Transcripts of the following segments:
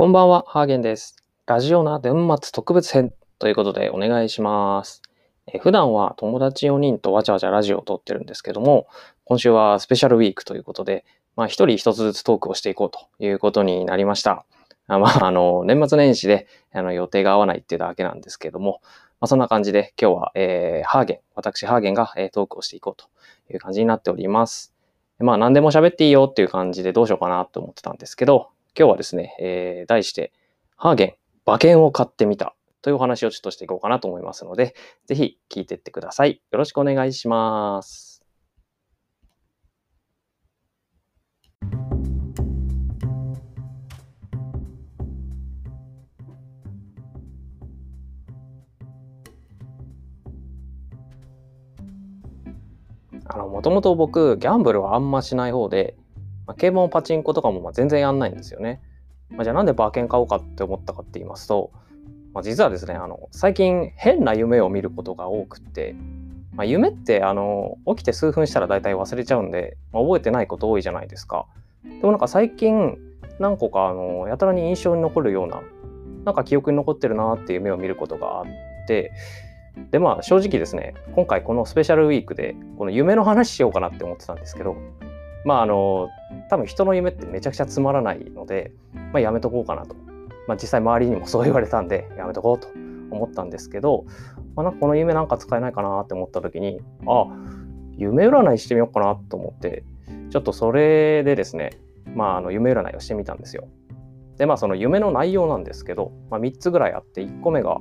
こんばんは、ハーゲンです。ラジオな年末特別編ということでお願いします。え普段は友達4人とわちゃわちゃラジオを撮ってるんですけども、今週はスペシャルウィークということで、まあ一人一つずつトークをしていこうということになりました。あまあ、あの、年末年始であの予定が合わないっていうだけなんですけども、まあそんな感じで今日は、えーハーゲン、私ハーゲンが、えートークをしていこうという感じになっております。まあ何でも喋っていいよっていう感じでどうしようかなと思ってたんですけど、今日はですね、えー題して、ハーゲン、馬券を買ってみたというお話をちょっとしていこうかなと思いますので、ぜひ聞いていってください。よろしくお願いします。あの、もともと僕、ギャンブルはあんましない方で、まあ、競馬もパチンコとかもまあ全然やんないんですよね。まあ、じゃあなんで馬券買おうかって思ったかって言いますと、まあ、実はですね、あの、最近変な夢を見ることが多くて、まあ、夢ってあの起きて数分したら大体忘れちゃうんで、まあ、覚えてないこと多いじゃないですか。でもなんか最近何個かあのやたらに印象に残るようななんか記憶に残ってるなっていう夢を見ることがあってでまあ正直ですね今回このスペシャルウィークでこの夢の話しようかなって思ってたんですけどまああの多分人の夢ってめちゃくちゃつまらないので、まあ、やめとこうかなと、まあ、実際周りにもそう言われたんでやめとこうと思ったんですけど、まあ、なんかこの夢なんか使えないかなって思った時にあ夢占いしてみようかなと思ってちょっとそれでですね、まあ、あの夢占いをしてみたんですよ。でまあその夢の内容なんですけど、まあ、3つぐらいあって1個目が、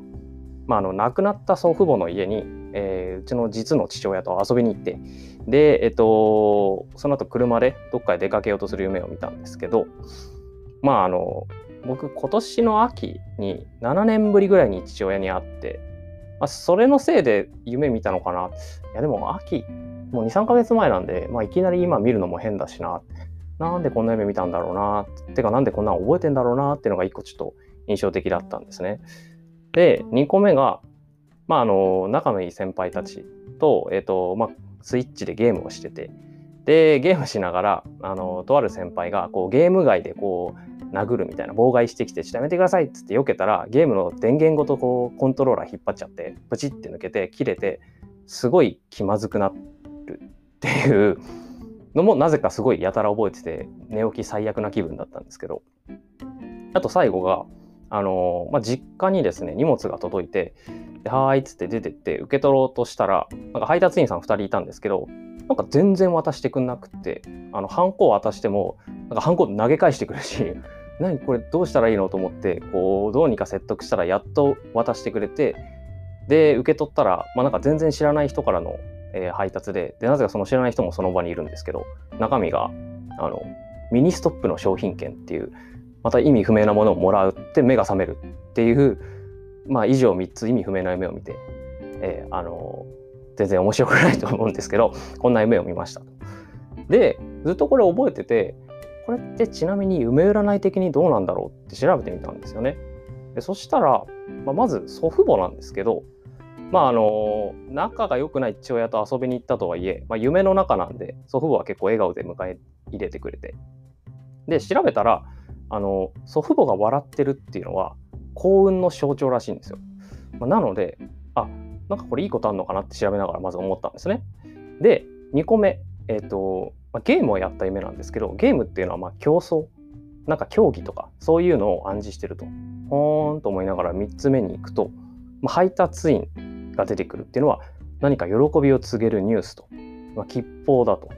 まあ、あの亡くなった祖父母の家に、えーうちの実の父親と遊びに行ってで、えっと、その後車でどっかへ出かけようとする夢を見たんですけどまああの僕今年の秋に7年ぶりぐらいに父親に会って、まあ、それのせいで夢見たのかな。いやでも秋もう23ヶ月前なんで、まあ、いきなり今見るのも変だしな。なんでこんな夢見たんだろうな。てかなんでこんなの覚えてんだろうな。っていうのが一個ちょっと印象的だったんですね。で2個目が、まあ、あの仲のいい先輩たちと,、えっとまあ、スイッチでゲームをしてて。でゲームしながらあのとある先輩がこうゲーム外でこう殴るみたいな妨害してきて「ちょっとやめてください」っつって避けたらゲームの電源ごとこうコントローラー引っ張っちゃってプチって抜けて切れてすごい気まずくなるっていうのもなぜかすごいやたら覚えてて寝起き最悪な気分だったんですけど。あと最後があのまあ、実家にですね荷物が届いて「ではーい」っつって出てって受け取ろうとしたらなんか配達員さん2人いたんですけどなんか全然渡してくんなくってあのハンコを渡してもなんかハンコ投げ返してくるし 何これどうしたらいいのと思ってこうどうにか説得したらやっと渡してくれてで受け取ったら、まあ、なんか全然知らない人からの、えー配達ででなぜかその知らない人もその場にいるんですけど中身があのミニストップの商品券っていうまた意味不明なものをもらうって目が覚めるっていう、まあ、以上3つ意味不明な夢を見て、えーあの全然面白くないと思うんですけどこんな夢を見ました。でずっとこれ覚えててこれってちなみに夢占い的にどうなんだろうって調べてみたんですよね。でそしたら、まあ、まず祖父母なんですけどまああの仲が良くない父親と遊びに行ったとはいえ、まあ、夢の中なんで祖父母は結構笑顔で迎え入れてくれてで調べたらあの祖父母が笑ってるっていうのは幸運の象徴らしいんですよ。まあなのであなんかこれいいことあるのかなって調べながらまず思ったんですね。で2個目、えーとまあ、ゲームをやった夢なんですけどゲームっていうのはま競争なんか競技とかそういうのを暗示してるとほーんと思いながら3つ目に行くと、まあ、配達員が出てくるっていうのは何か喜びを告げるニュースと、まあ、吉報だと。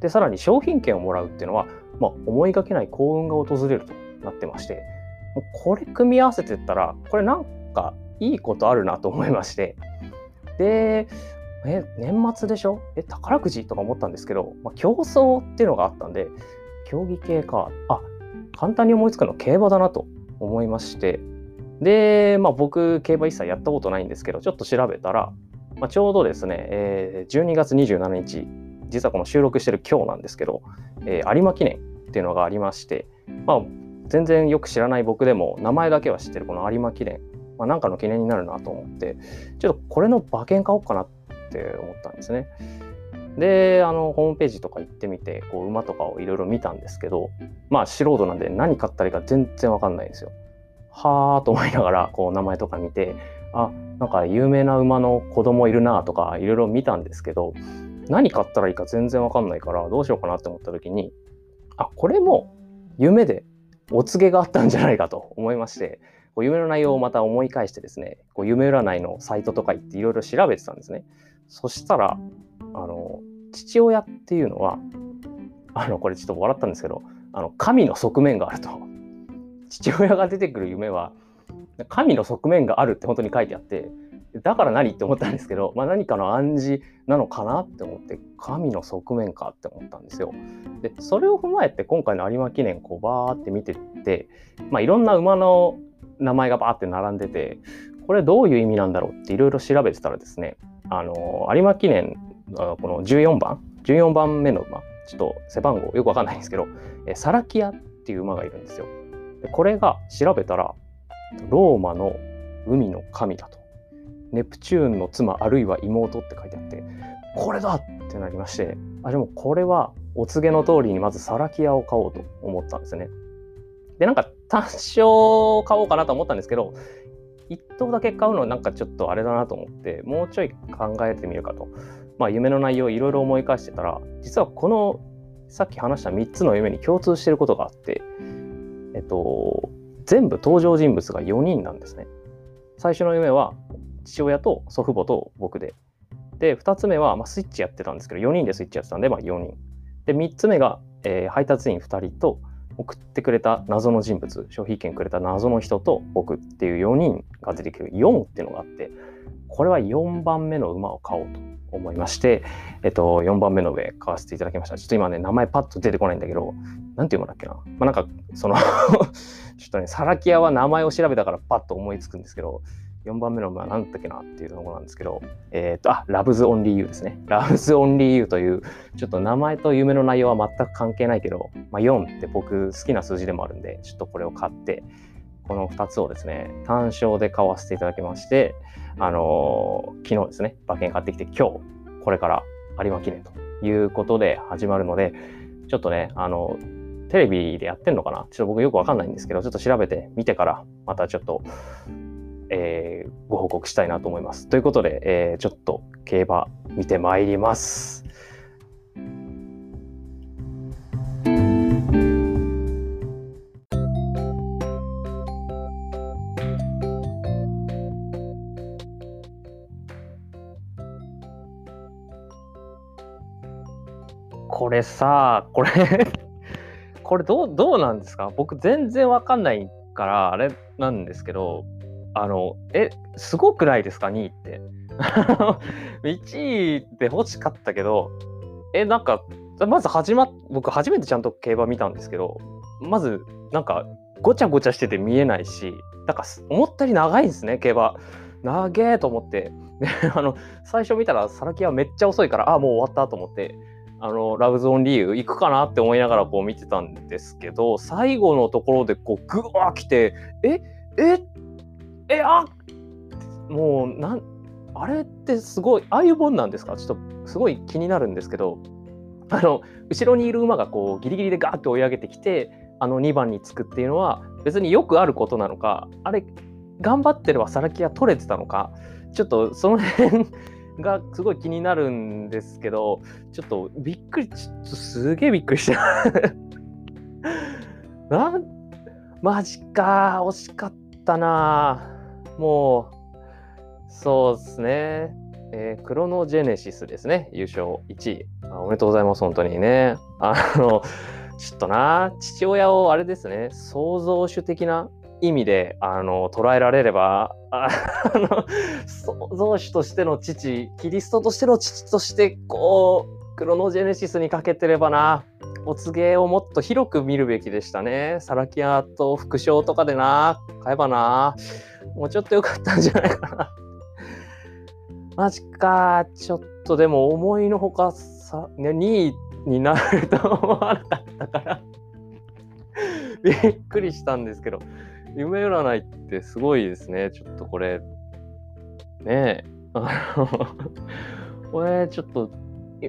でさらに商品券をもらうっていうのは、まあ、思いがけない幸運が訪れるとなってましてもうこれ組み合わせてったらこれなんかいいことあるなと思いまして。でえ年末でしょ？え宝くじとか思ったんですけど、まあ、競争っていうのがあったんで競技系かあ簡単に思いつくの競馬だなと思いまして。で、まあ、僕競馬一切やったことないんですけどちょっと調べたら、まあ、ちょうどですね、えー12月27日実はこの収録してる今日なんですけど、えー有馬記念っていうのがありまして、まあ、全然よく知らない僕でも名前だけは知ってるこの有馬記念、まあ、なんかの記念になるなと思ってちょっとこれの馬券買おうかなって思ったんですね。であのホームページとか行ってみてこう馬とかをいろいろ見たんですけどまあ素人なんで何買ったらいいか全然わかんないんですよ。はあと思いながらこう名前とか見てあなんか有名な馬の子供いるなとかいろいろ見たんですけど何買ったらいいか全然わかんないからどうしようかなって思った時にあこれも夢でお告げがあったんじゃないかと思いましてこう夢の内容をまた思い返してですねこう夢占いのサイトとか行っていろいろ調べてたんですね。そしたらあの父親っていうのはあのこれちょっと笑ったんですけどあの神の側面があると父親が出てくる夢は神の側面があるって本当に書いてあってだから何って思ったんですけど、まあ、何かの暗示なのかなって思って神の側面かって思ったんですよ。でそれを踏まえて今回の有馬記念こうバーって見てって、まあ、いろんな馬の名前がバーって並んでてこれどういう意味なんだろうっていろいろ調べてたらですねあの有馬記念この14番14番目の馬ちょっと背番号よくわかんないんですけどサラキアっていう馬がいるんですよ。でこれが調べたらローマの海の神だと。ネプチューンの妻あるいは妹って書いてあってこれだってなりましてあでもこれはお告げの通りにまずサラキアを買おうと思ったんですね。でなんか単勝買おうかなと思ったんですけど1頭だけ買うのなんかちょっとあれだなと思ってもうちょい考えてみるかとまあ、夢の内容いろいろ思い返してたら実はこのさっき話した3つの夢に共通してることがあって、えっと、全部登場人物が4人なんですね。最初の夢は父親と祖父母と僕で。で、2つ目は、まあ、スイッチやってたんですけど、4人でスイッチやってたんで、まあ、4人。で、3つ目が、えー、配達員2人と送ってくれた謎の人物、商品券くれた謎の人と僕っていう4人が出てくる4っていうのがあって、これは4番目の馬を買おうと思いまして、えっと、4番目の上買わせていただきました。ちょっと今ね、名前パッと出てこないんだけど、なんていう馬だっけな。まあ、なんか、その ちょっとね、サラキアは名前を調べたからパッと思いつくんですけど、4番目の馬は何だったっけなっていうところなんですけど、えっ、と、あ、ラブズオンリーユーですね。ラブズオンリーユーという、ちょっと名前と夢の内容は全く関係ないけど、まあ、4って僕好きな数字でもあるんで、ちょっとこれを買って、この2つをですね、単勝で買わせていただきまして、あのー、昨日ですね、馬券買ってきて、今日、これから有馬記念ということで始まるので、ちょっとね、あの、テレビでやってんのかな？ちょっと僕よくわかんないんですけど、ちょっと調べてみてから、またちょっと、えー、ご報告したいなと思います。ということで、えー、ちょっと競馬見てまいります。これさ、これ これどう、どうなんですか？僕全然わかんないから、あれなんですけど、あの、え、すごくないですか ?2 位って。1位で欲しかったけど、え、なんか、まず始まっ、僕初めてちゃんと競馬見たんですけど、まず、なんか、ごちゃごちゃしてて見えないし、なんか、思ったより長いんですね、競馬。長えと思って。あの、最初見たら、サラキはめっちゃ遅いから、あ、もう終わったと思って、あのラブゾーンリーグ行くかなって思いながらこう見てたんですけど最後のところでこうグワー来てええっえあもうなんあれってすごいああいうもんなんですか？ちょっとすごい気になるんですけど。あの後ろにいる馬がこうギリギリでガーッと追い上げてきてあの2番につくっていうのは別によくあることなのかあれ頑張ってればさらきが取れてたのかちょっとその辺がすごい気になるんですけど、ちょっとびっくり、ちょっとすげえびっくりした。なん、マジか、惜しかった。たな。もう、そうですね。えー、クロノジェネシスですね。優勝1位あ。おめでとうございます、本当にね。あの、ちょっとな、父親をあれですね、創造主的な意味であの捉えられればあの創造主としての父キリストとしての父としてこうクロノジェネシスにかけてればなお告げをもっと広く見るべきでしたね。サラキアと副賞とかでな買えばなもうちょっと良かったんじゃないかな。マジかちょっとでも思いのほかさ、ね、2位になると思わなかったからびっくりしたんですけど。夢占いってすごいですね。ちょっとこれ、ねえ、あの、これちょっと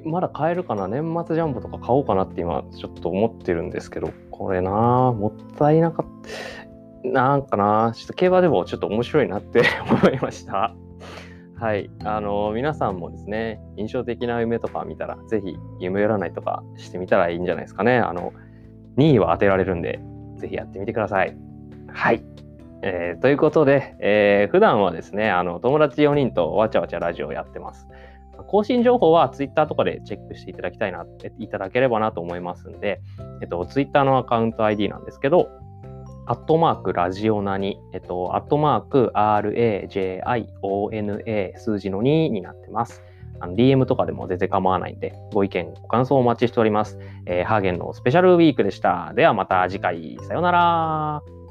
まだ買えるかな？年末ジャンボとか買おうかなって今ちょっと思ってるんですけど、これなもったいなかった。なんかなちょっと競馬でもちょっと面白いなって 思いました。はい。あの、皆さんもですね、印象的な夢とか見たら、ぜひ夢占いとかしてみたらいいんじゃないですかね。あの、2位は当てられるんで、ぜひやってみてください。はい。えー、ということで、えー、普段はですね、あの友達4人とわちゃわちゃラジオやってます。更新情報は Twitter とかでチェックしていただきたいな、いただければなと思いますんで、えっと、Twitter のアカウント ID なんですけど、アットマークラジオナに、えっと、アットマーク RAJIONA 数字の2になってます。DM とかでも全然構わないんで、ご意見、ご感想をお待ちしております。えー、ハーゲンのスペシャルウィークでした。ではまた次回、さようなら。